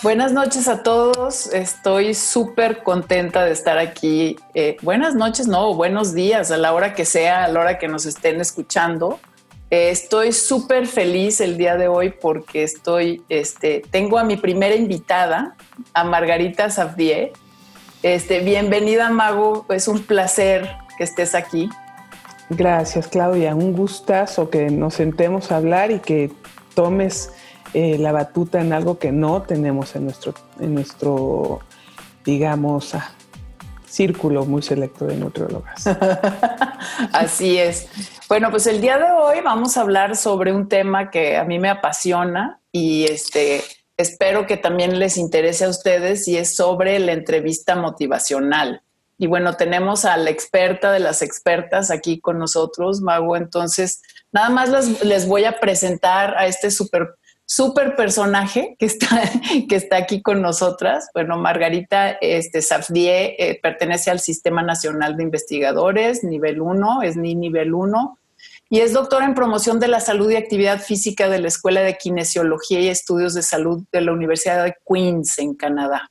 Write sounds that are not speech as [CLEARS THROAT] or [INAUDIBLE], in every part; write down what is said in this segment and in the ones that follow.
Buenas noches a todos. Estoy súper contenta de estar aquí. Eh, buenas noches, no, buenos días a la hora que sea, a la hora que nos estén escuchando. Eh, estoy súper feliz el día de hoy porque estoy, este, tengo a mi primera invitada, a Margarita Safdie. Este, bienvenida, Mago. Es un placer que estés aquí. Gracias, Claudia. Un gustazo que nos sentemos a hablar y que tomes eh, la batuta en algo que no tenemos en nuestro, en nuestro digamos, ah, círculo muy selecto de nutriólogas. [LAUGHS] Así es. Bueno, pues el día de hoy vamos a hablar sobre un tema que a mí me apasiona y este espero que también les interese a ustedes y es sobre la entrevista motivacional. Y bueno, tenemos a la experta de las expertas aquí con nosotros, Mago. Entonces, nada más les, les voy a presentar a este super súper personaje que está, que está aquí con nosotras. Bueno, Margarita este, Safdie eh, pertenece al Sistema Nacional de Investigadores, nivel 1, es ni nivel 1, y es doctora en promoción de la salud y actividad física de la Escuela de Kinesiología y Estudios de Salud de la Universidad de Queens, en Canadá.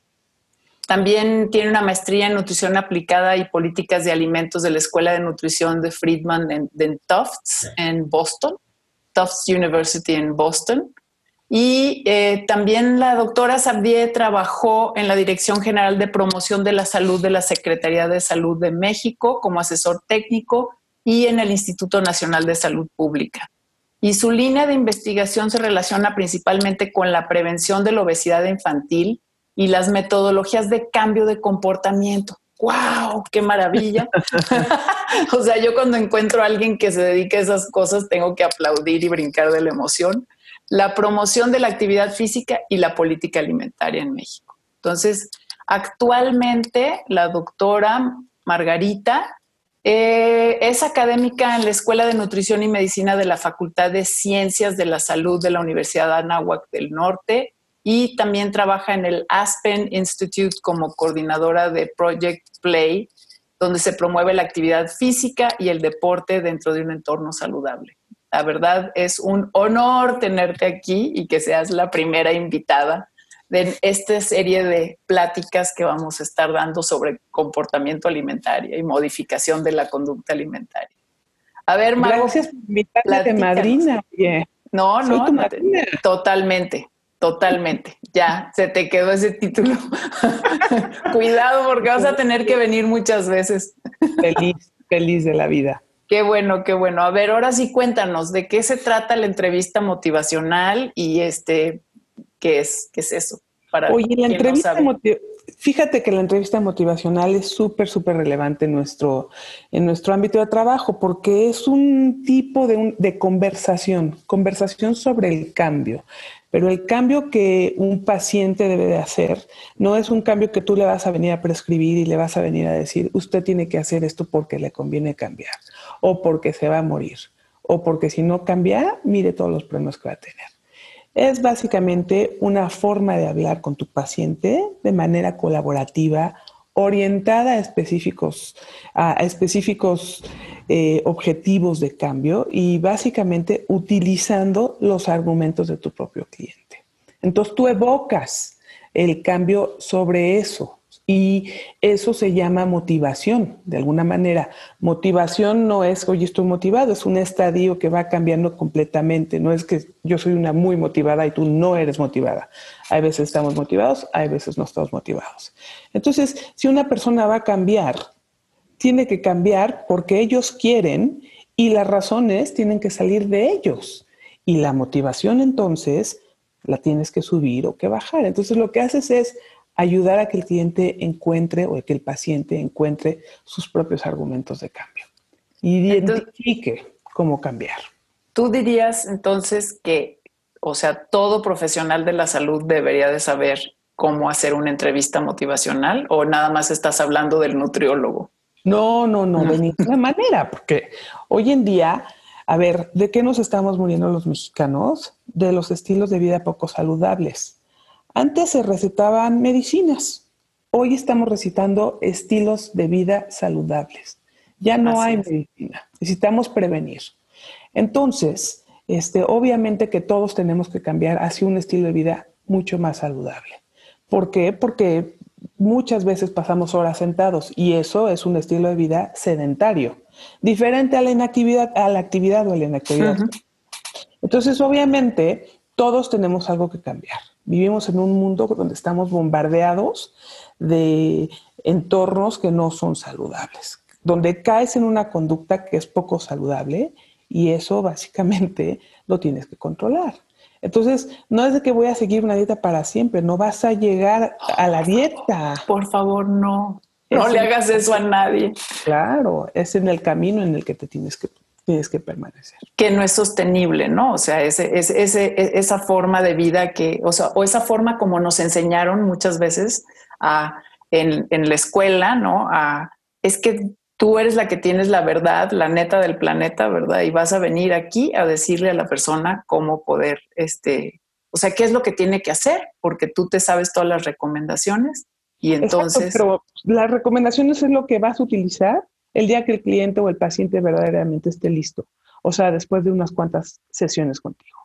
También tiene una maestría en nutrición aplicada y políticas de alimentos de la Escuela de Nutrición de Friedman en, en Tufts, en Boston, Tufts University en Boston y eh, también la doctora Sabdier trabajó en la Dirección General de Promoción de la Salud de la Secretaría de Salud de México como asesor técnico y en el Instituto Nacional de Salud Pública. Y su línea de investigación se relaciona principalmente con la prevención de la obesidad infantil y las metodologías de cambio de comportamiento. ¡Wow! ¡Qué maravilla! [LAUGHS] [LAUGHS] o sea, yo cuando encuentro a alguien que se dedique a esas cosas tengo que aplaudir y brincar de la emoción la promoción de la actividad física y la política alimentaria en México. Entonces, actualmente la doctora Margarita eh, es académica en la Escuela de Nutrición y Medicina de la Facultad de Ciencias de la Salud de la Universidad Anáhuac del Norte y también trabaja en el Aspen Institute como coordinadora de Project Play, donde se promueve la actividad física y el deporte dentro de un entorno saludable. La verdad es un honor tenerte aquí y que seas la primera invitada de esta serie de pláticas que vamos a estar dando sobre comportamiento alimentario y modificación de la conducta alimentaria. A ver, Mago. Gracias por invitarme madrina. No, no, totalmente, totalmente. Ya, se te quedó ese título. [LAUGHS] Cuidado porque vas a tener que venir muchas veces. Feliz, feliz de la vida. Qué bueno, qué bueno. A ver, ahora sí cuéntanos de qué se trata la entrevista motivacional y este, qué es, qué es eso. Para Oye, la entrevista fíjate que la entrevista motivacional es súper, súper relevante en nuestro, en nuestro ámbito de trabajo porque es un tipo de, de conversación, conversación sobre el cambio. Pero el cambio que un paciente debe de hacer no es un cambio que tú le vas a venir a prescribir y le vas a venir a decir, usted tiene que hacer esto porque le conviene cambiar, o porque se va a morir, o porque si no cambia, mire todos los problemas que va a tener. Es básicamente una forma de hablar con tu paciente de manera colaborativa, orientada a específicos, a específicos eh, objetivos de cambio y básicamente utilizando los argumentos de tu propio cliente. Entonces tú evocas el cambio sobre eso. Y eso se llama motivación, de alguna manera. Motivación no es, oye, estoy motivado, es un estadio que va cambiando completamente. No es que yo soy una muy motivada y tú no eres motivada. Hay veces estamos motivados, hay veces no estamos motivados. Entonces, si una persona va a cambiar, tiene que cambiar porque ellos quieren y las razones tienen que salir de ellos. Y la motivación entonces la tienes que subir o que bajar. Entonces lo que haces es ayudar a que el cliente encuentre o que el paciente encuentre sus propios argumentos de cambio y identifique cómo cambiar. Tú dirías entonces que, o sea, todo profesional de la salud debería de saber cómo hacer una entrevista motivacional o nada más estás hablando del nutriólogo? No, no, no, de ninguna manera, porque hoy en día, a ver, ¿de qué nos estamos muriendo los mexicanos? De los estilos de vida poco saludables. Antes se recetaban medicinas, hoy estamos recitando estilos de vida saludables. Ya no hay medicina, necesitamos prevenir. Entonces, este, obviamente que todos tenemos que cambiar hacia un estilo de vida mucho más saludable. ¿Por qué? Porque muchas veces pasamos horas sentados y eso es un estilo de vida sedentario, diferente a la inactividad, a la actividad o a la inactividad. Entonces, obviamente, todos tenemos algo que cambiar. Vivimos en un mundo donde estamos bombardeados de entornos que no son saludables, donde caes en una conducta que es poco saludable y eso básicamente lo tienes que controlar. Entonces, no es de que voy a seguir una dieta para siempre, no vas a llegar a la dieta. Por favor, no. No le hagas eso a nadie. Claro, es en el camino en el que te tienes que, tienes que permanecer. Que no es sostenible, ¿no? O sea, ese, ese, esa forma de vida que, o sea, o esa forma como nos enseñaron muchas veces a, en, en la escuela, ¿no? A, es que tú eres la que tienes la verdad, la neta del planeta, ¿verdad? Y vas a venir aquí a decirle a la persona cómo poder, este, o sea, qué es lo que tiene que hacer, porque tú te sabes todas las recomendaciones y entonces... pero las recomendaciones es lo que vas a utilizar el día que el cliente o el paciente verdaderamente esté listo, o sea, después de unas cuantas sesiones contigo.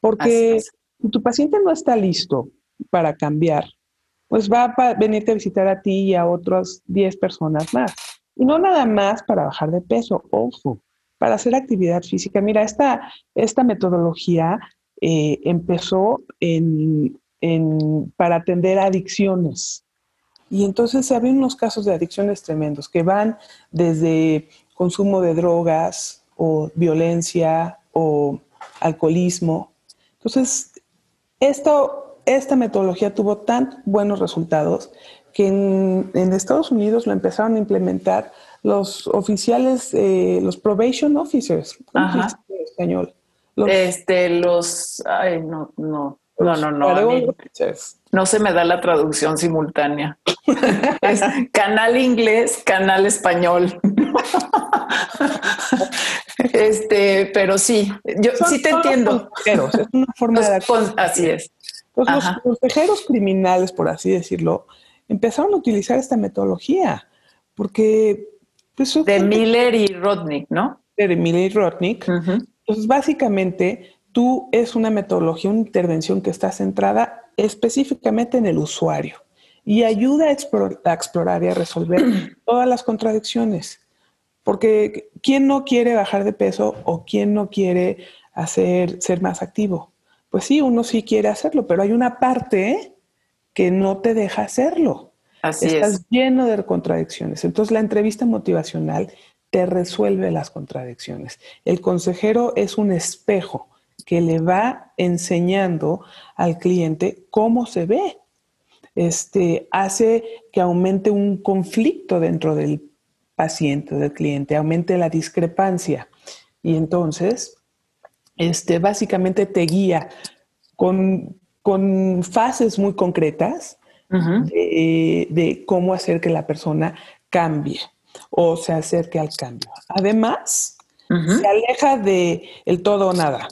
Porque si tu paciente no está listo para cambiar, pues va a venirte a visitar a ti y a otras 10 personas más. Y no nada más para bajar de peso, ojo, para hacer actividad física. Mira, esta, esta metodología eh, empezó en, para atender adicciones. Y entonces se ven unos casos de adicciones tremendos que van desde consumo de drogas o violencia o alcoholismo. Entonces, esto, esta metodología tuvo tan buenos resultados que en, Estados Unidos lo empezaron a implementar los oficiales, eh, los probation officers, en español? este, los, ay, no, no, no, no, no. no se me da la traducción simultánea. es canal inglés, canal español. este, pero sí, yo sí te entiendo. Es una forma de Así es. los consejeros criminales, por así decirlo, empezaron a utilizar esta metodología, porque... Pues, de Miller y Rodnick, ¿no? De Miller y Rodnick. Entonces, básicamente, tú es una metodología, una intervención que está centrada específicamente en el usuario y ayuda a, explorar y a resolver [CLEARS THROAT] todas las contradicciones. Porque ¿quién no quiere bajar de peso o quién no quiere hacer, ser más activo? Pues sí, uno sí quiere hacerlo, pero hay una parte que no te deja hacerlo. Así Estás lleno de contradicciones. Entonces la entrevista motivacional te resuelve las contradicciones. El consejero es un espejo que le va enseñando al cliente cómo se ve. Este hace que aumente un conflicto dentro del paciente, del cliente, aumente la discrepancia. Y entonces, este, básicamente te guía con con fases muy concretas de, cómo hacer que la persona cambie o se acerque al cambio. Además, se aleja de el todo o nada,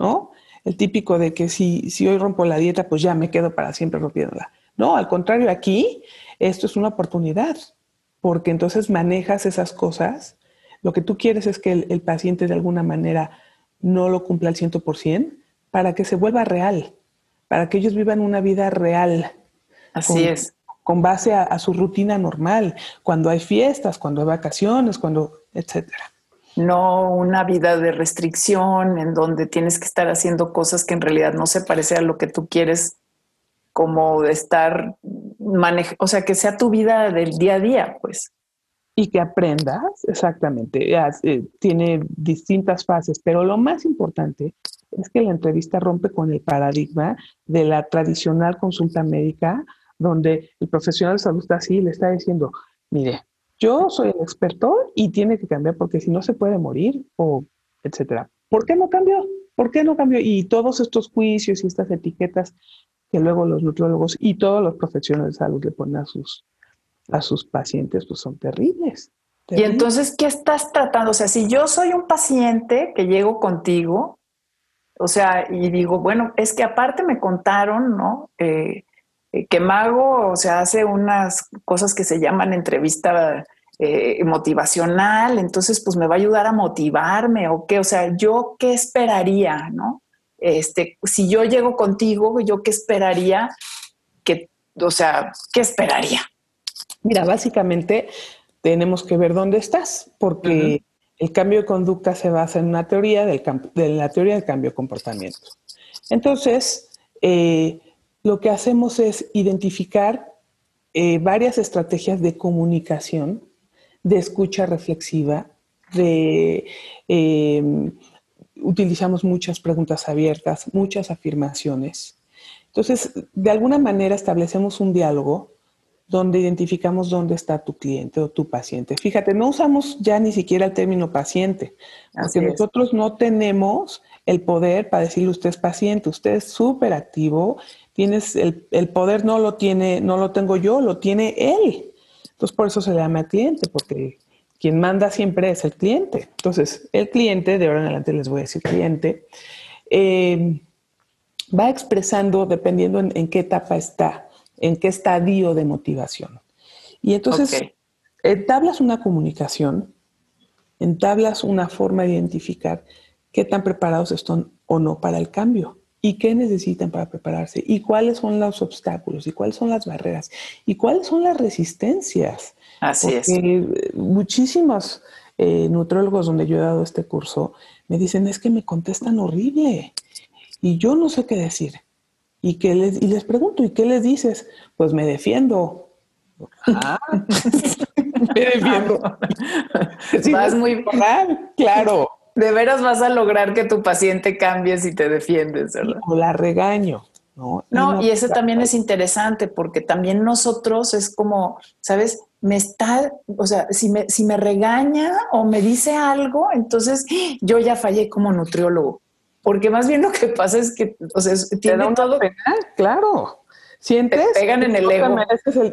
¿no? El típico de que si, si hoy rompo la dieta, pues ya me quedo para siempre rompiéndola. No, al contrario, aquí esto es una oportunidad, porque entonces manejas esas cosas. Lo que tú quieres es que el, el paciente de alguna manera no lo cumpla al 100% para que se vuelva real para que ellos vivan una vida real. Así es. Con base a, su rutina normal, cuando hay fiestas, cuando hay vacaciones, cuando, etcétera. No una vida de restricción en donde tienes que estar haciendo cosas que en realidad no se parecen a lo que tú quieres, como de estar manejando, o sea, que sea tu vida del día a día, pues. Y que aprendas, exactamente. Eh, tiene distintas fases, pero lo más importante es que la entrevista rompe con el paradigma de la tradicional consulta médica, donde el profesional de salud está así y le está diciendo, mire, yo soy el experto y tiene que cambiar porque si no se puede morir o etcétera. ¿Por qué no cambió? ¿Por qué no cambió? Y todos estos juicios y estas etiquetas que luego los nutriólogos y todos los profesionales de salud le ponen a sus, a sus pacientes, pues son terribles. Y entonces, ¿qué estás tratando? O sea, si yo soy un paciente que llego contigo, o sea, y digo, bueno, es que aparte me contaron, ¿no? Eh, que Mago, o sea, hace unas cosas que se llaman entrevista eh, motivacional, entonces pues me va a ayudar a motivarme o qué, o sea, yo qué esperaría, ¿no? Este, si yo llego contigo, yo qué esperaría que, o sea, ¿qué esperaría? Mira, básicamente tenemos que ver dónde estás, porque el cambio de conducta se basa en una teoría del de la teoría del cambio de comportamiento. Entonces, eh, lo que hacemos es identificar eh, varias estrategias de comunicación de escucha reflexiva, de em, utilizamos muchas preguntas abiertas, muchas afirmaciones. Entonces, de alguna manera establecemos un diálogo donde identificamos dónde está tu cliente o tu paciente. Fíjate, no usamos ya ni siquiera el término paciente, porque nosotros no tenemos el poder para decirle usted es paciente, usted es súper activo, tienes el, el, poder no lo tiene, no lo tengo yo, lo tiene él. Entonces, por eso se le llama cliente, porque quien manda siempre es el cliente. Entonces, el cliente, de ahora en adelante les voy a decir cliente, eh, va expresando dependiendo en, qué etapa está, en qué estadio de motivación. Y entonces, entablas una comunicación, entablas una forma de identificar qué tan preparados están o no para el cambio y qué necesitan para prepararse y cuáles son los obstáculos y cuáles son las barreras y cuáles son las resistencias. Así es. Muchísimos eh, nutrólogos donde yo he dado este curso me dicen es que me contestan horrible y yo no sé qué decir. Y, que les, y les pregunto, ¿y qué les dices? Pues me defiendo. Ah, [LAUGHS] me defiendo. [LAUGHS] Vas muy mal, claro de veras vas a lograr que tu paciente cambie si te defiendes, ¿verdad? O la regaño. No, no, y eso también es interesante porque también nosotros es como, ¿sabes? Me está, o sea, si me, si me regaña o me dice algo, entonces yo ya fallé como nutriólogo. Porque más bien lo que pasa es que, o sea, tiene todo. claro. Sientes. Te pegan en el no ego.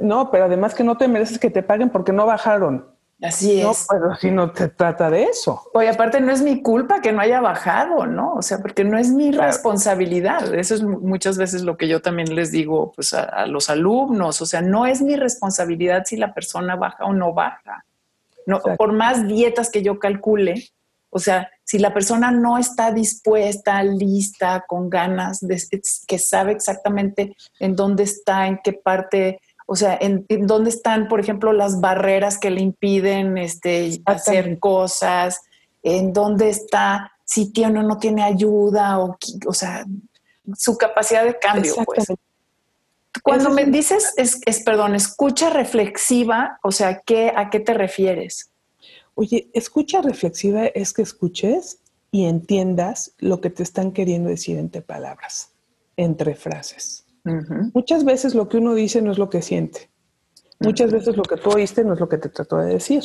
no, pero además que no te mereces que te paguen porque no bajaron. Así es. No, pero si no te trata de eso. Oye, aparte no es mi culpa que no haya bajado, ¿no? O sea, porque no es mi responsabilidad. Eso es muchas veces lo que yo también les digo pues, a, los alumnos. O sea, no es mi responsabilidad si la persona baja o no baja. No, por más dietas que yo calcule, o sea, si la persona no está dispuesta, lista, con ganas, de, que sabe exactamente en dónde está, en qué parte o sea, en, dónde están, por ejemplo, las barreras que le impiden este, hacer cosas, en dónde está, si tiene o no tiene ayuda, o, o sea, su capacidad de cambio, pues. Cuando me dices, es, es, perdón, escucha reflexiva, o sea, ¿qué, ¿a qué te refieres? Oye, escucha reflexiva es que escuches y entiendas lo que te están queriendo decir entre palabras, entre frases. Muchas veces lo que uno dice no es lo que siente. Muchas veces lo que tú oíste no es lo que te trató de decir.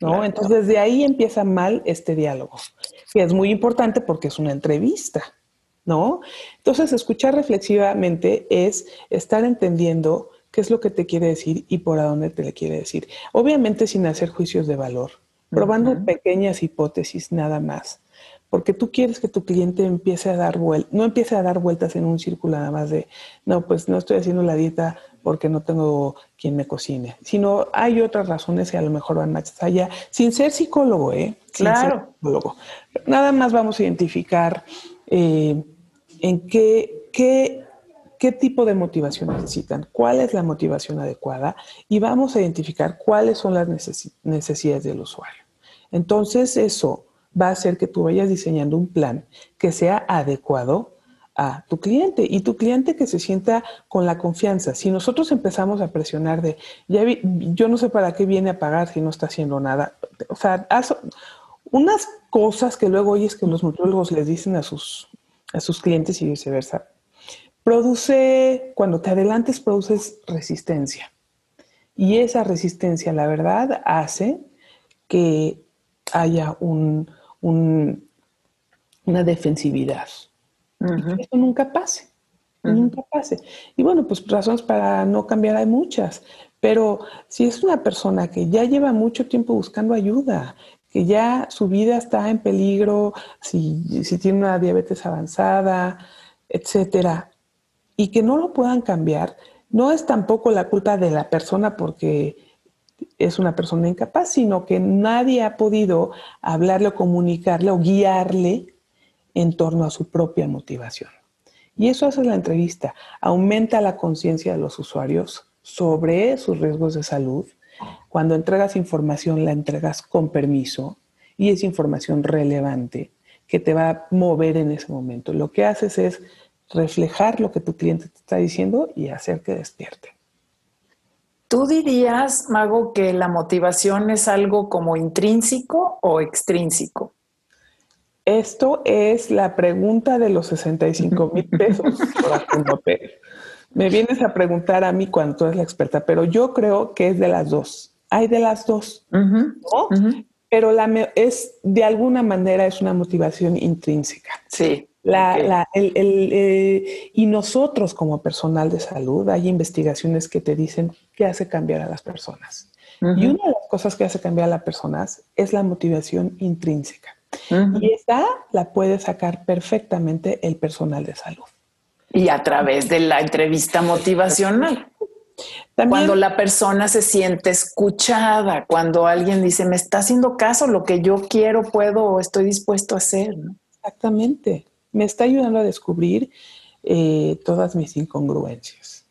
¿no? Entonces, de ahí empieza mal este diálogo, que es muy importante porque es una entrevista. ¿no? Entonces, escuchar reflexivamente es estar entendiendo qué es lo que te quiere decir y por a dónde te le quiere decir. Obviamente sin hacer juicios de valor, probando pequeñas hipótesis nada más porque tú quieres que tu cliente empiece a dar vueltas, no empiece a dar vueltas en un círculo nada más de, no, pues no estoy haciendo la dieta porque no tengo quien me cocine, sino hay otras razones que a lo mejor van más allá, sin ser psicólogo, ¿eh? claro. psicólogo. Nada más vamos a identificar eh, en qué, qué, qué tipo de motivación necesitan, cuál es la motivación adecuada y vamos a identificar cuáles son las necesidades del usuario. Entonces, eso va a hacer que tú vayas diseñando un plan que sea adecuado a tu cliente y tu cliente que se sienta con la confianza. Si nosotros empezamos a presionar de, yo no sé para qué viene a pagar si no está haciendo nada, o sea, unas cosas que luego oyes que los nutriólogos les dicen a sus, a sus clientes y viceversa, produce, cuando te adelantes, produces resistencia. Y esa resistencia, la verdad, hace que haya un, una defensividad. Eso nunca pase. nunca pase. Y bueno, pues razones para no cambiar hay muchas, pero si es una persona que ya lleva mucho tiempo buscando ayuda, que ya su vida está en peligro, si, si tiene una diabetes avanzada, etcétera, y que no lo puedan cambiar, no es tampoco la culpa de la persona porque es una persona incapaz, sino que nadie ha podido hablarle o comunicarle o guiarle en torno a su propia motivación. Y eso hace la entrevista, aumenta la conciencia de los usuarios sobre sus riesgos de salud. Cuando entregas información, la entregas con permiso y es información relevante que te va a mover en ese momento. Lo que haces es reflejar lo que tu cliente te está diciendo y hacer que despierte. ¿Tú dirías, Mago, que la motivación es algo como intrínseco o extrínseco? Esto es la pregunta de los 65 mil [LAUGHS] pesos por Me vienes a preguntar a mí cuando tú eres la experta, pero yo creo que es de las dos. Hay de las dos, Pero la es de alguna manera es una motivación intrínseca. Sí. La, el, eh, y nosotros como personal de salud, hay investigaciones que te dicen qué hace cambiar a las personas. Y una de las cosas que hace cambiar a las personas es la motivación intrínseca. Y esa la puede sacar perfectamente el personal de salud. Y a través de la entrevista motivacional. cuando la persona se siente escuchada, cuando alguien dice, me está haciendo caso, lo que yo quiero, puedo o estoy dispuesto a hacer. Exactamente. Me está ayudando a descubrir eh, todas mis incongruencias.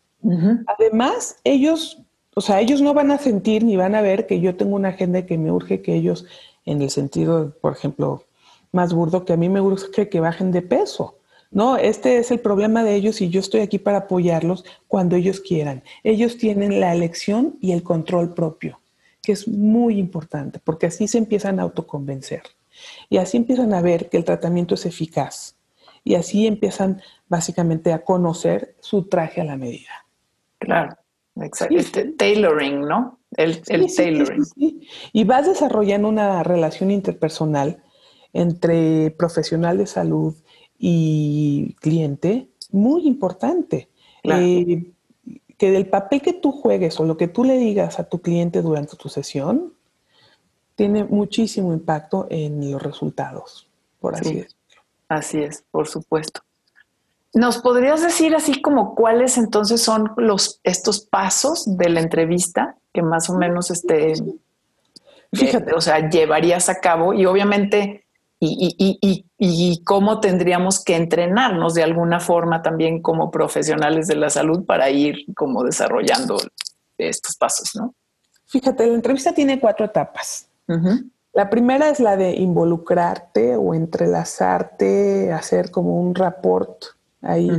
Además, ellos, o sea, ellos no van a sentir ni van a ver que yo tengo una agenda que me urge que ellos en el sentido, por ejemplo, más burdo, que a mí me gusta que bajen de peso. No, este es el problema de ellos y yo estoy aquí para apoyarlos cuando ellos quieran. Ellos tienen la elección y el control propio, que es muy importante, porque así se empiezan a autoconvencer y así empiezan a ver que el tratamiento es eficaz y así empiezan básicamente a conocer su traje a la medida. Claro, exacto. Este tailoring, ¿no? El, tailoring. y vas desarrollando una relación interpersonal entre profesional de salud y cliente muy importante. Eh, que del papel que tú juegues o lo que tú le digas a tu cliente durante tu sesión tiene muchísimo impacto en los resultados, por así decirlo. Así es, por supuesto. ¿Nos podrías decir así como cuáles entonces son los estos pasos de la entrevista que más o menos este, fíjate, o sea, llevarías a cabo y obviamente y, cómo tendríamos que entrenarnos de alguna forma también como profesionales de la salud para ir como desarrollando estos pasos, ¿no? Fíjate, la entrevista tiene cuatro etapas. La primera es la de involucrarte o entrelazarte, hacer como un rapport ahí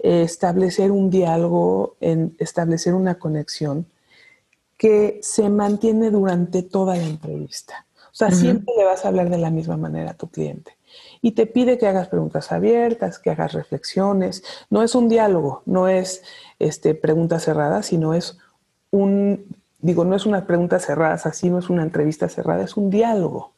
establecer un diálogo, en establecer una conexión que se mantiene durante toda la entrevista. O sea, siempre le vas a hablar de la misma manera a tu cliente. Y te pide que hagas preguntas abiertas, que hagas reflexiones. No es un diálogo, no es este, preguntas cerradas, sino es un, digo, no es una pregunta cerrada, así no es una entrevista cerrada, es un diálogo.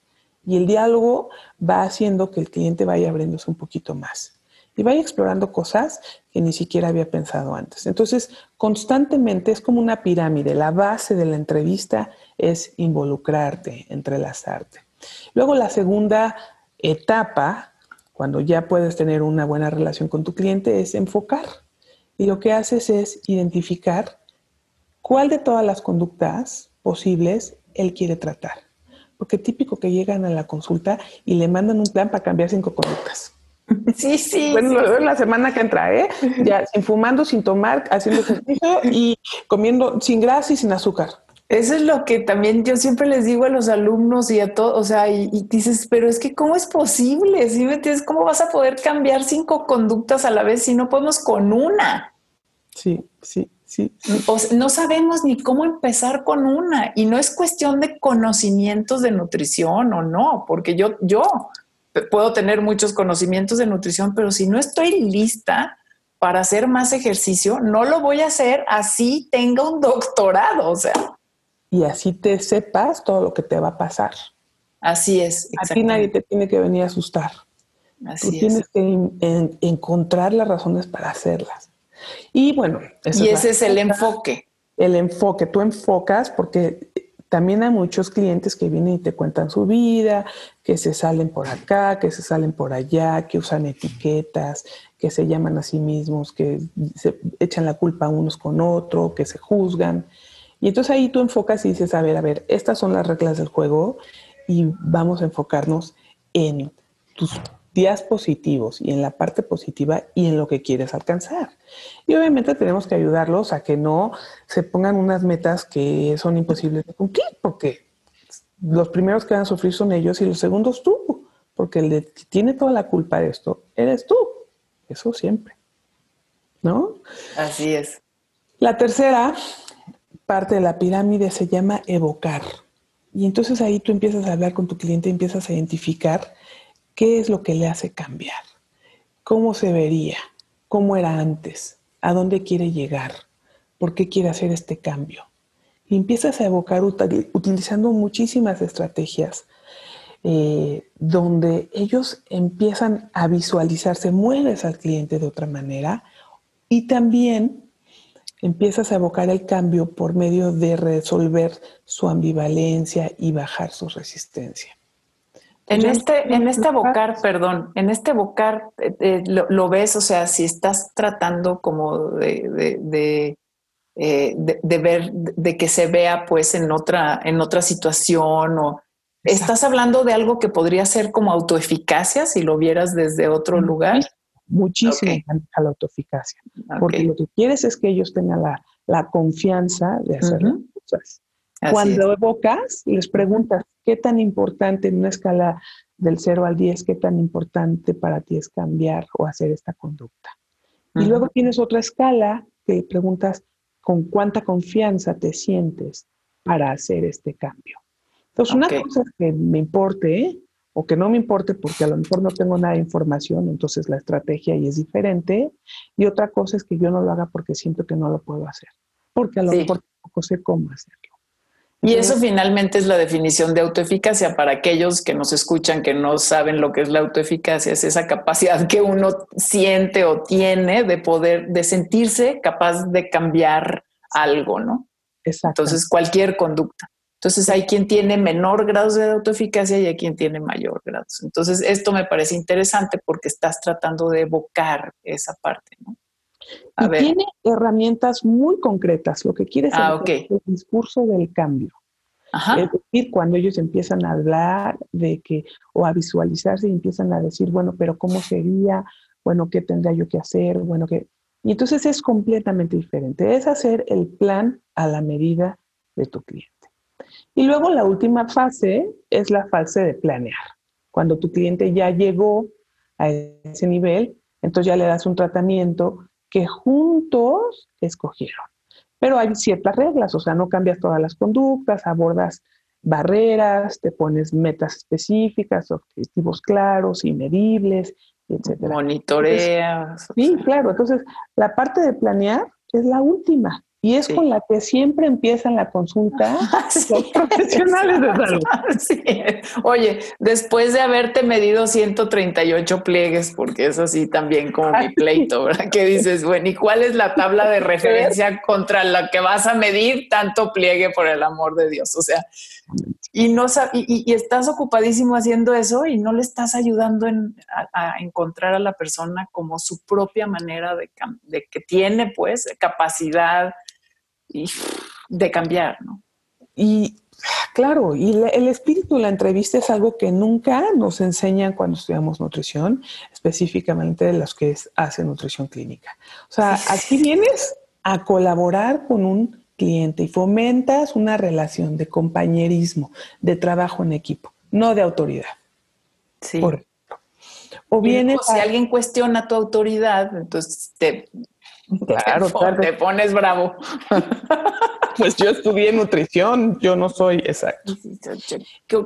Y el diálogo va haciendo que el cliente vaya abriéndose un poquito más y vaya explorando cosas que ni siquiera había pensado antes. Entonces, constantemente es como una pirámide. La base de la entrevista es involucrarte, entrelazarte. Luego, la segunda etapa, cuando ya puedes tener una buena relación con tu cliente, es enfocar. Y lo que haces es identificar cuál de todas las conductas posibles él quiere tratar. Porque típico que llegan a la consulta y le mandan un plan para cambiar cinco conductas. Sí, sí. Bueno, la semana que entra, ¿eh? Ya sin fumando, sin tomar, haciendo ejercicio [LAUGHS] y comiendo sin grasa y sin azúcar. Eso es lo que también yo siempre les digo a los alumnos y a todos, o sea, y, dices, pero es que ¿cómo es posible? ¿Sí me entiendes? ¿Cómo vas a poder cambiar cinco conductas a la vez si no podemos con una? Sí, sí, sí. no sabemos ni cómo empezar con una y no es cuestión de conocimientos de nutrición o no, porque yo, yo puedo tener muchos conocimientos de nutrición, pero si no estoy lista para hacer más ejercicio, no lo voy a hacer así tenga un doctorado, o sea. Y así te sepas todo lo que te va a pasar. Así es. A ti nadie te tiene que venir a asustar. Tú tienes que encontrar las razones para hacerlas. Y bueno, y ese es el enfoque. El enfoque, tú enfocas porque también hay muchos clientes que vienen y te cuentan su vida, que se salen por acá, que se salen por allá, que usan etiquetas, que se llaman a sí mismos, que se echan la culpa unos con otros, que se juzgan. Y entonces ahí tú enfocas y dices, a ver, a ver, estas son las reglas del juego y vamos a enfocarnos en tus días positivos y en la parte positiva y en lo que quieres alcanzar. Y obviamente tenemos que ayudarlos a que no se pongan unas metas que son imposibles de cumplir, porque los primeros que van a sufrir son ellos y los segundos tú, porque el que tiene toda la culpa de esto eres tú. Eso siempre. ¿No? Así es. La tercera parte de la pirámide se llama evocar. Y entonces ahí tú empiezas a hablar con tu cliente, empiezas a identificar ¿Qué es lo que le hace cambiar? ¿Cómo se vería? ¿Cómo era antes? ¿A dónde quiere llegar? ¿Por qué quiere hacer este cambio? Y empiezas a evocar utilizando muchísimas estrategias eh, donde ellos empiezan a visualizarse, mueves al cliente de otra manera y también empiezas a evocar el cambio por medio de resolver su ambivalencia y bajar su resistencia. En este, en este evocar, perdón, en este evocar eh, eh, lo, ves, o sea, si estás tratando como de, de, eh, ver, de que se vea pues en otra, en otra situación o estás hablando de algo que podría ser como autoeficacia si lo vieras desde otro lugar. Muchísimo a la autoeficacia, porque lo que quieres es que ellos tengan la, confianza de hacer las cosas. Cuando evocas, les preguntas, ¿qué tan importante en una escala del 0 al 10, qué tan importante para ti es cambiar o hacer esta conducta? Y luego tienes otra escala que preguntas, ¿con cuánta confianza te sientes para hacer este cambio? Entonces, una cosa es que me importe o que no me importe porque a lo mejor no tengo nada de información, entonces la estrategia ahí es diferente. Y otra cosa es que yo no lo haga porque siento que no lo puedo hacer, porque a lo mejor tampoco sé cómo hacerlo. Y eso finalmente es la definición de autoeficacia para aquellos que nos escuchan que no saben lo que es la autoeficacia, es esa capacidad que uno siente o tiene de poder, de sentirse capaz de cambiar algo, ¿no? Exacto. Entonces, cualquier conducta. Entonces, hay quien tiene menor grado de autoeficacia y hay quien tiene mayor grado. Entonces, esto me parece interesante porque estás tratando de evocar esa parte, ¿no? Y tiene herramientas muy concretas. Lo que quiere ah, es el discurso del cambio. Es decir, cuando ellos empiezan a hablar de que, o a visualizarse y empiezan a decir, bueno, pero ¿cómo sería? Bueno, ¿qué tendría yo que hacer? Bueno, ¿qué? Y entonces es completamente diferente. Es hacer el plan a la medida de tu cliente. Y luego la última fase es la fase de planear. Cuando tu cliente ya llegó a ese nivel, entonces ya le das un tratamiento que juntos escogieron. Pero hay ciertas reglas, o sea, no cambias todas las conductas, abordas barreras, te pones metas específicas, objetivos claros y medibles, etc. Monitoreas. Sí, claro. Entonces, la parte de planear es la última. Y es con la que siempre empiezan la consulta [LAUGHS] los profesionales de salud. [LAUGHS] Sí. Oye, después de haberte medido 138 pliegues, porque es así también como mi pleito, ¿verdad? Que dices, bueno, ¿y cuál es la tabla de [LAUGHS] referencia contra la que vas a medir tanto pliegue por el amor de Dios? O sea, y, no, y, estás ocupadísimo haciendo eso y no le estás ayudando a, encontrar a la persona como su propia manera de, de que tiene, pues, capacidad de cambiar, ¿no? Y claro, y el espíritu de la entrevista es algo que nunca nos enseñan cuando estudiamos nutrición, específicamente de los que hacen nutrición clínica. O sea, aquí vienes a colaborar con un cliente y fomentas una relación de compañerismo, de trabajo en equipo, no de autoridad. Sí. o bien si alguien cuestiona tu autoridad, entonces te [LAUGHS] Claro, te, pones bravo. [LAUGHS] Pues yo estudié nutrición, yo no soy exacto.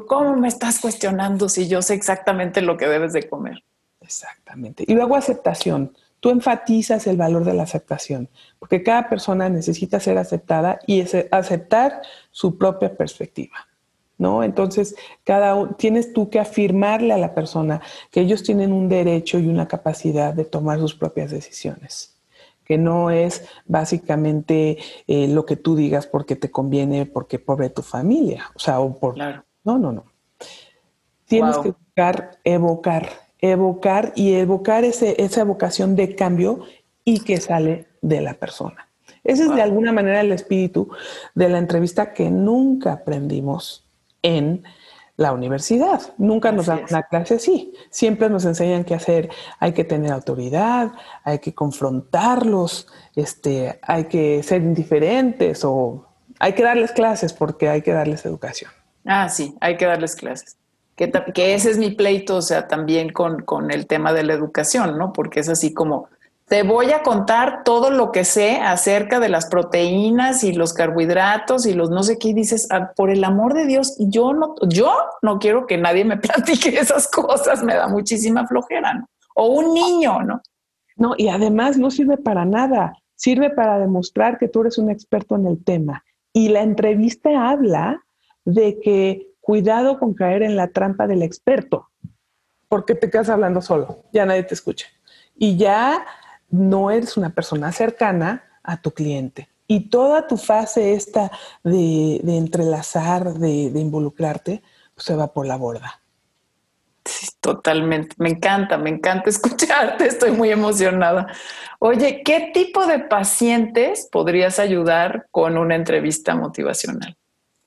¿Cómo me estás cuestionando si yo sé exactamente lo que debes de comer? Exactamente. Y luego aceptación. Tú enfatizas el valor de la aceptación, porque cada persona necesita ser aceptada y aceptar su propia perspectiva. ¿no? Entonces, cada tienes tú que afirmarle a la persona que ellos tienen un derecho y una capacidad de tomar sus propias decisiones, que no es básicamente eh, lo que tú digas porque te conviene, porque pobre tu familia, o sea, o por... No, no, no. Tienes que buscar, evocar, evocar y evocar ese, esa vocación de cambio y que sale de la persona. Ese es de alguna manera el espíritu de la entrevista que nunca aprendimos en la universidad. Nunca nos dan una clase así. Siempre nos enseñan qué hacer. Hay que tener autoridad, hay que confrontarlos, este, hay que ser indiferentes o hay que darles clases porque hay que darles educación. Ah, sí, hay que darles clases. Que, que ese es mi pleito, o sea, también con, con el tema de la educación, ¿no? Porque es así como te voy a contar todo lo que sé acerca de las proteínas y los carbohidratos y los no sé qué. dices, ah, por el amor de Dios, yo no, yo no quiero que nadie me [LAUGHS] platique esas cosas. Me da muchísima flojera, ¿no? O un niño, ¿no? No, y además no sirve para nada. Sirve para demostrar que tú eres un experto en el tema. Y la entrevista habla de que cuidado con caer en la trampa del experto, porque te quedas hablando solo, ya nadie te escucha. Y ya no eres una persona cercana a tu cliente. Y toda tu fase esta de, entrelazar, de, involucrarte, pues se va por la borda. Sí, totalmente. Me encanta, me encanta [LAUGHS] escucharte. Estoy muy emocionada. Oye, ¿qué tipo de pacientes podrías ayudar con una entrevista motivacional?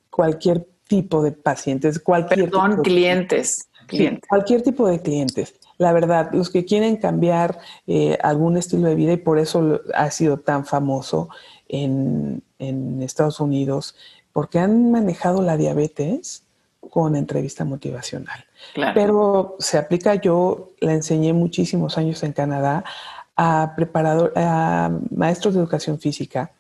Cualquier tipo de pacientes, cualquier. Perdón, clientes. clientes. cualquier tipo de clientes la verdad, los que quieren cambiar eh, algún estilo de vida y por eso ha sido tan famoso en, Estados Unidos, porque han manejado la diabetes con entrevista motivacional. Pero se aplica, yo la enseñé muchísimos años en Canadá a preparador, a maestros de educación física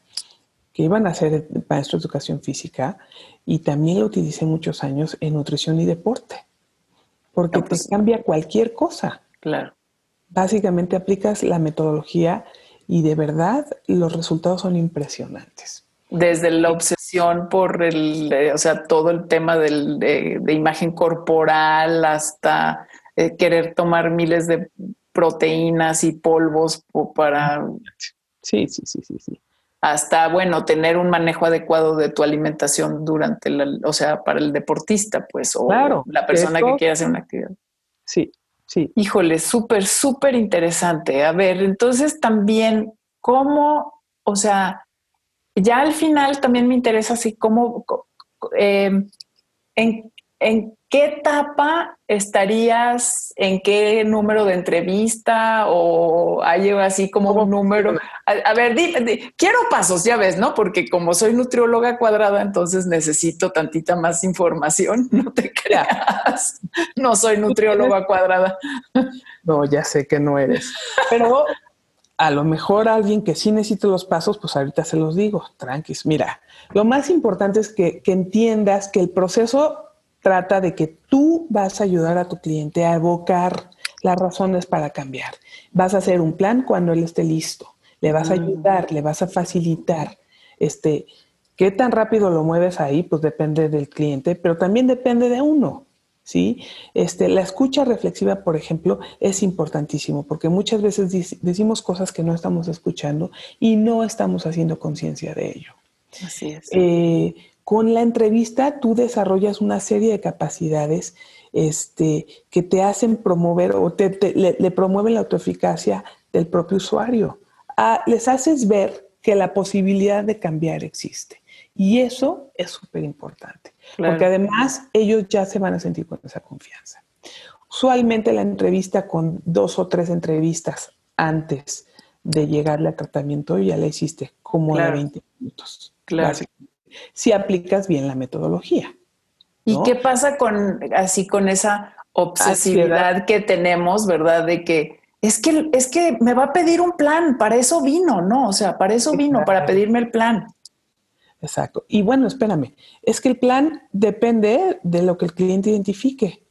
que iban a ser maestros de educación física y también lo utilicé muchos años en nutrición y deporte porque te pues cambia cualquier cosa. Claro. Básicamente aplicas la metodología y de verdad los resultados son impresionantes. Desde la obsesión por el, o sea, todo el tema de, imagen corporal hasta eh, querer tomar miles de proteínas y polvos para... Sí, sí, sí, sí, sí hasta, bueno, tener un manejo adecuado de tu alimentación durante, la, o sea, para el deportista, pues, o la persona que quiere hacer una actividad. Sí, sí. Híjole, súper, súper interesante. A ver, entonces también, ¿cómo, o sea, ya al final también me interesa así cómo, eh, en, en qué etapa estarías, en qué número de entrevista o hay así como un número. A, ver, quiero pasos, ya ves, ¿no? Porque como soy nutrióloga cuadrada, entonces necesito tantita más información, [LAUGHS] no te creas. No soy nutrióloga cuadrada. No, ya sé que no eres. Pero a lo mejor alguien que sí necesite los pasos, pues ahorita se los digo, tranquis. Mira, lo más importante es que, que entiendas que el proceso trata de que tú vas a ayudar a tu cliente a evocar las razones para cambiar. Vas a hacer un plan cuando él esté listo. Le vas a ayudar, le vas a facilitar. Este, qué tan rápido lo mueves ahí, pues depende del cliente, pero también depende de uno. ¿sí? Este, la escucha reflexiva, por ejemplo, es importantísimo porque muchas veces decimos cosas que no estamos escuchando y no estamos haciendo conciencia de ello. Así es. Eh, con la entrevista tú desarrollas una serie de capacidades este, que te hacen promover o le, promueven la autoeficacia del propio usuario. Ah, les haces ver que la posibilidad de cambiar existe. Y eso es súper importante, porque además ellos ya se van a sentir con esa confianza. Usualmente la entrevista con dos o tres entrevistas antes de llegarle al tratamiento ya la hiciste como de 20 minutos. Claro si aplicas bien la metodología. ¿Y qué pasa con así con esa obsesividad que tenemos, verdad? De que es que es que me va a pedir un plan, para eso vino, ¿no? O sea, para eso vino, para pedirme el plan. Exacto. Y bueno, espérame, es que el plan depende de lo que el cliente identifique.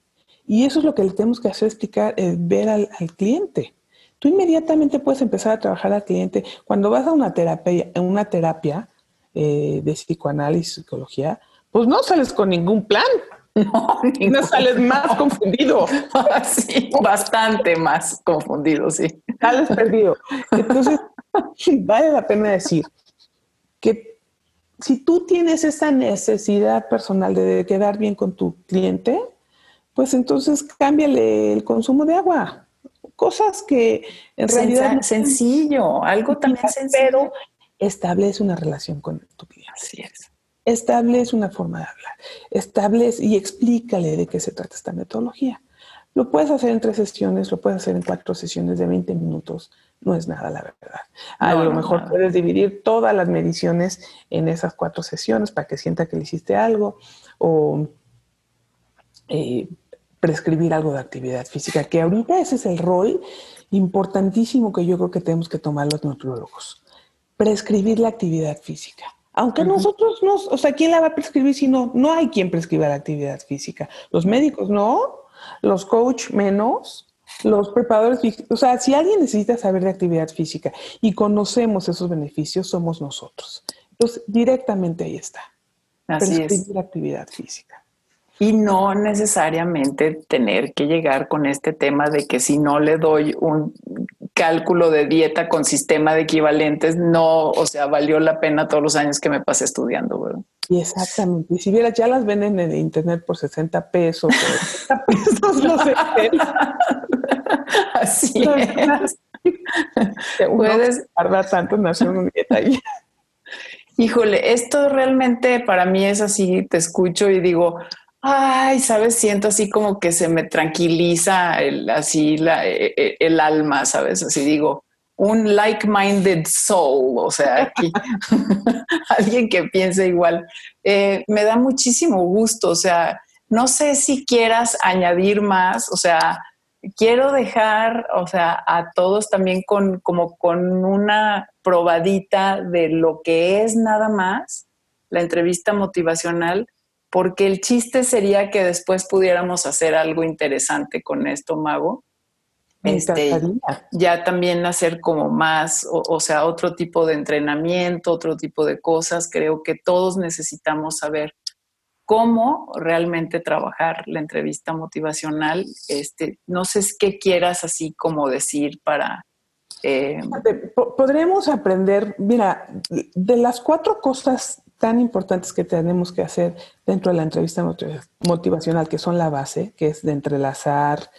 Y eso es lo que le tenemos que hacer, explicar, eh, ver al, al, cliente. Tú inmediatamente puedes empezar a trabajar al cliente. Cuando vas a una terapia, una terapia eh, de psicoanálisis, psicología, pues no sales con ningún plan. [LAUGHS] No, no sales más confundido. [LAUGHS] Sí, bastante más confundido, sí. Sales perdido. Entonces, [LAUGHS] vale la pena decir que si tú tienes esa necesidad personal de quedar bien con tu cliente, pues entonces cámbiale el consumo de agua. Cosas que en realidad... Sencillo, algo también sencillo. Pero establece una relación con tu cliente. Así es. Establece una forma de hablar. Establece y explícale de qué se trata esta metodología. Lo puedes hacer en tres sesiones, lo puedes hacer en cuatro sesiones de 20 minutos. No es nada, la verdad. A lo mejor puedes dividir todas las mediciones en esas cuatro sesiones para que sienta que le hiciste algo o eh, prescribir algo de actividad física, que ahorita ese es el rol importantísimo que yo creo que tenemos que tomar los nutriólogos. Prescribir la actividad física. Aunque nosotros no, o sea, ¿quién la va a prescribir si no? No hay quien prescriba la actividad física. Los médicos no, los coach menos, los preparadores, o sea, si alguien necesita saber de actividad física y conocemos esos beneficios, somos nosotros. Entonces, directamente ahí está. Así prescribir la actividad física y no necesariamente tener que llegar con este tema de que si no le doy un cálculo de dieta con sistema de equivalentes, no, o sea, valió la pena todos los años que me pasé estudiando, ¿verdad? Y exactamente. Y si vieras, ya las venden en internet por 60 pesos, por 60 [LAUGHS] pesos, no sé Así [LAUGHS] es. Puedes tardar tanto en hacer una dieta. Híjole, esto realmente para mí es así, te escucho y digo, ay, sabes, siento así como que se me tranquiliza el, así la, e, e, el, alma, sabes, así digo, un like-minded soul, o sea, aquí [LAUGHS] alguien que piense igual. Eh, me da muchísimo gusto, o sea, no sé si quieras añadir más, o sea, quiero dejar, o sea, a todos también con como con una probadita de lo que es nada más la entrevista motivacional porque el chiste sería que después pudiéramos hacer algo interesante con esto, Mago. Este, ya también hacer como más, o, sea, otro tipo de entrenamiento, otro tipo de cosas. Creo que todos necesitamos saber cómo realmente trabajar la entrevista motivacional. Este, no sé qué quieras así como decir para... Eh, podremos aprender, mira, de las cuatro cosas tan importantes que tenemos que hacer dentro de la entrevista motivacional, que son la base, que es de entrelazar,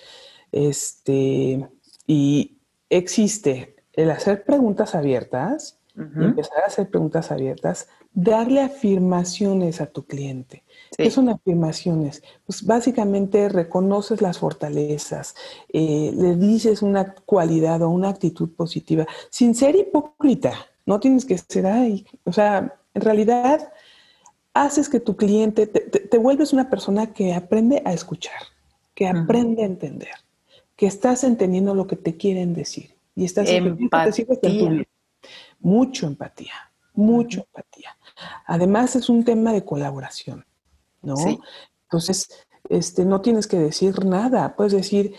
este, y existe el hacer preguntas abiertas, empezar a hacer preguntas abiertas, darle afirmaciones a tu cliente. ¿Qué son afirmaciones? Pues básicamente reconoces las fortalezas, eh, le dices una cualidad o una actitud positiva, sin ser hipócrita. No tienes que ser ahí. O sea, en realidad, haces que tu cliente, te, vuelves una persona que aprende a escuchar, que aprende a entender, que estás entendiendo lo que te quieren decir. Y estás empatía. Mucho empatía, mucho empatía. Además, es un tema de colaboración, ¿no? Entonces, este, no tienes que decir nada. Puedes decir,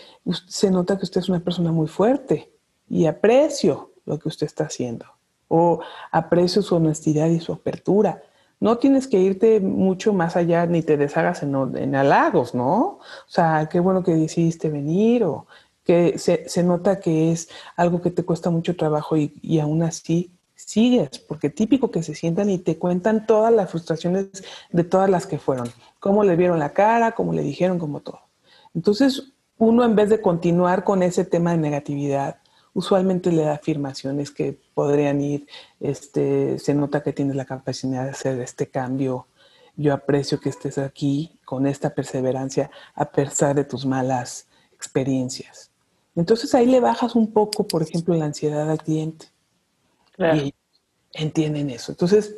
se nota que usted es una persona muy fuerte y aprecio lo que usted está haciendo o aprecio su honestidad y su apertura. No tienes que irte mucho más allá ni te deshagas en, halagos, ¿no? O sea, qué bueno que decidiste venir o que se, nota que es algo que te cuesta mucho trabajo y, y aún así sigues, porque típico que se sientan y te cuentan todas las frustraciones de todas las que fueron, cómo le vieron la cara, cómo le dijeron, como todo. Entonces, uno en vez de continuar con ese tema de negatividad, usualmente le da afirmaciones que podrían ir, este, se nota que tienes la capacidad de hacer este cambio. Yo aprecio que estés aquí con esta perseverancia a pesar de tus malas experiencias. Entonces ahí le bajas un poco, por ejemplo, la ansiedad al cliente. Y entienden eso. Entonces,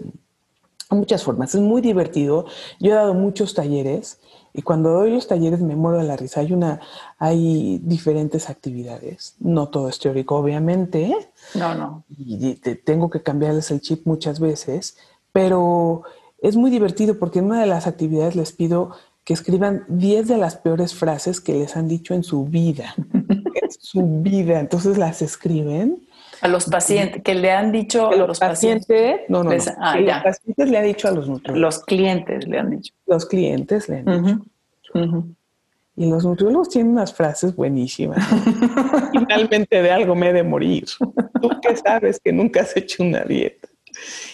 hay muchas formas. Es muy divertido. Yo he dado muchos talleres y cuando doy los talleres me muero de la risa. Hay una, hay diferentes actividades. No todo es teórico, obviamente. No, no. Y tengo que cambiarles el chip muchas veces, pero es muy divertido porque en una de las actividades les pido que escriban 10 de las peores frases que les han dicho en su vida. [LAUGHS] en su vida. Entonces las escriben A los pacientes, que le han dicho a los, pacientes, no, no, ah, los pacientes le han dicho a los nutriólogos. Los clientes le han dicho. Los clientes le han dicho. Y los nutriólogos tienen unas frases buenísimas. [LAUGHS] Finalmente de algo me he de morir. Tú que sabes que nunca has hecho una dieta.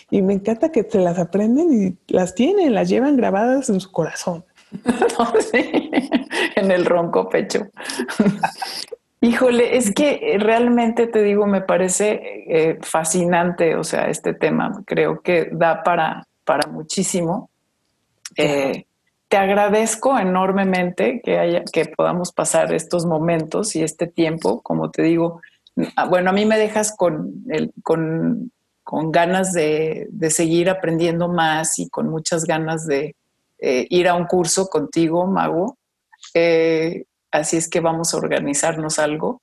Y me encanta que se las aprenden y las tienen, las llevan grabadas en su corazón. [LAUGHS] en el ronco pecho. [LAUGHS] Híjole, es que realmente te digo, me parece eh, fascinante, o sea, este tema. Creo que da para, para muchísimo. Eh, te agradezco enormemente que haya, que podamos pasar estos momentos y este tiempo. Como te digo, ah, bueno, a mí me dejas con, con, con ganas de, de, seguir aprendiendo más y con muchas ganas de eh, ir a un curso contigo, Mago. Así es que vamos a organizarnos algo.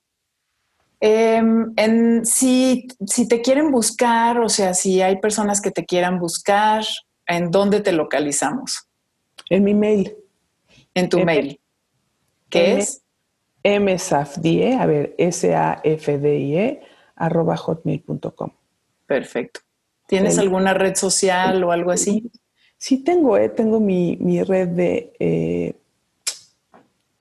Em, en, si, si te quieren buscar, o sea, si hay personas que te quieran buscar, ¿en dónde te localizamos? En mi mail. En tu mail. ¿Qué es? msafdie, a ver, S-A-F-D-I-E, arroba hotmail.com. Perfecto. ¿Tienes alguna red social o algo así? Sí, tengo, eh, tengo mi, mi red de eh,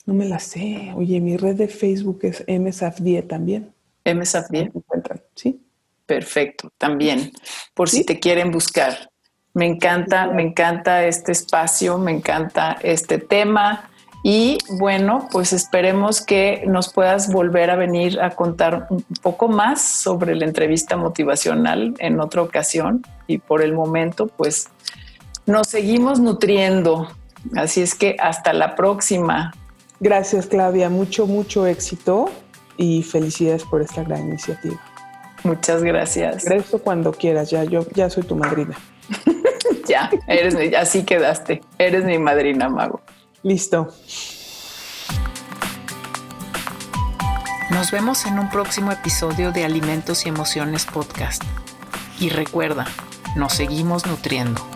no me la sé. Oye, mi red de Facebook es MSAF10 también. MSAF10. encuentran? Sí. Perfecto, también, por si te quieren buscar. Me encanta, me encanta este espacio, me encanta este tema. Y bueno, pues esperemos que nos puedas volver a venir a contar un poco más sobre la entrevista motivacional en otra ocasión. Y por el momento, pues nos seguimos nutriendo. Así es que hasta la próxima. Gracias, Claudia. Mucho, mucho éxito y felicidades por esta gran iniciativa. Muchas gracias. Regreso cuando quieras, ya yo ya soy tu madrina. [LAUGHS] ya, eres así quedaste. Eres mi madrina, mago. Listo. Nos vemos en un próximo episodio de Alimentos y Emociones Podcast. Y recuerda, nos seguimos nutriendo.